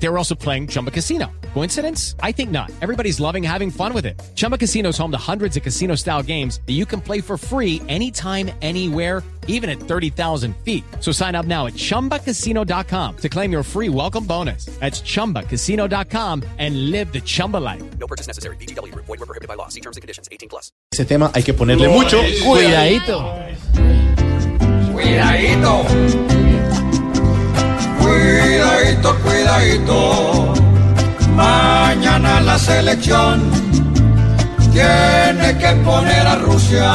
They were also playing Chumba Casino. Coincidence? I think not. Everybody's loving having fun with it. Chumba Casino is home to hundreds of casino style games that you can play for free anytime, anywhere, even at 30,000 feet. So sign up now at chumbacasino.com to claim your free welcome bonus. That's chumbacasino.com and live the Chumba life. No purchase necessary. BGW. Void were prohibited by law. See terms and conditions. 18 plus. Ese tema hay que ponerle mucho Cuidadito. Cuidadito. Mañana la selección tiene que poner a Rusia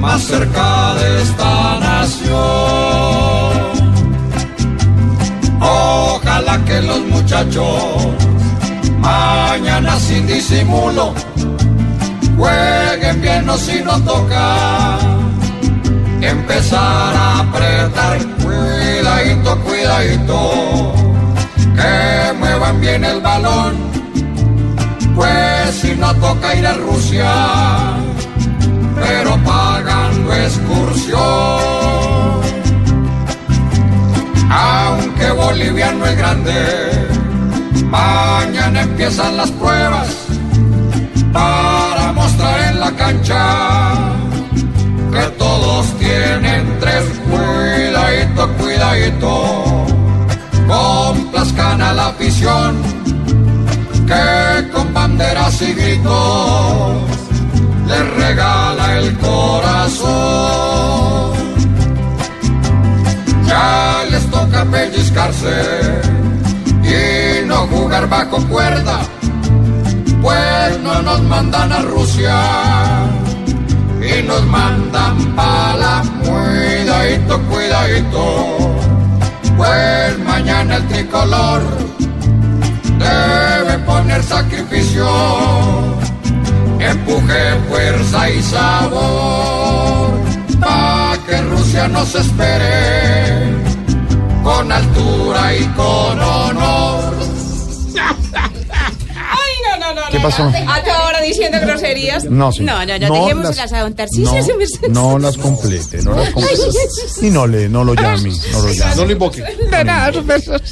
más cerca de esta nación. Ojalá que los muchachos mañana sin disimulo jueguen bien o si no toca empezar a apretar que muevan bien el balón pues si no toca ir a Rusia pero pagando excursión. Aunque Bolivia no es grande mañana empiezan las pruebas para mostrar en la cancha a la afición que con banderas y gritos les regala el corazón. Ya les toca pellizcarse y no jugar bajo cuerda pues no nos mandan a Rusia y nos mandan para la cuidadito, cuidadito, pues mañana el tricolor debe poner sacrificio, empuje, fuerza y sabor, para que Rusia nos espere con altura y con honor. ¿Qué pasó? A toda hora diciendo groserías. No, sí. No, no, no, dejémoselas a don Tarcisio. no, no las complete, no las complete. Y no le, no lo llame, no lo llame. No, nada, sus besos.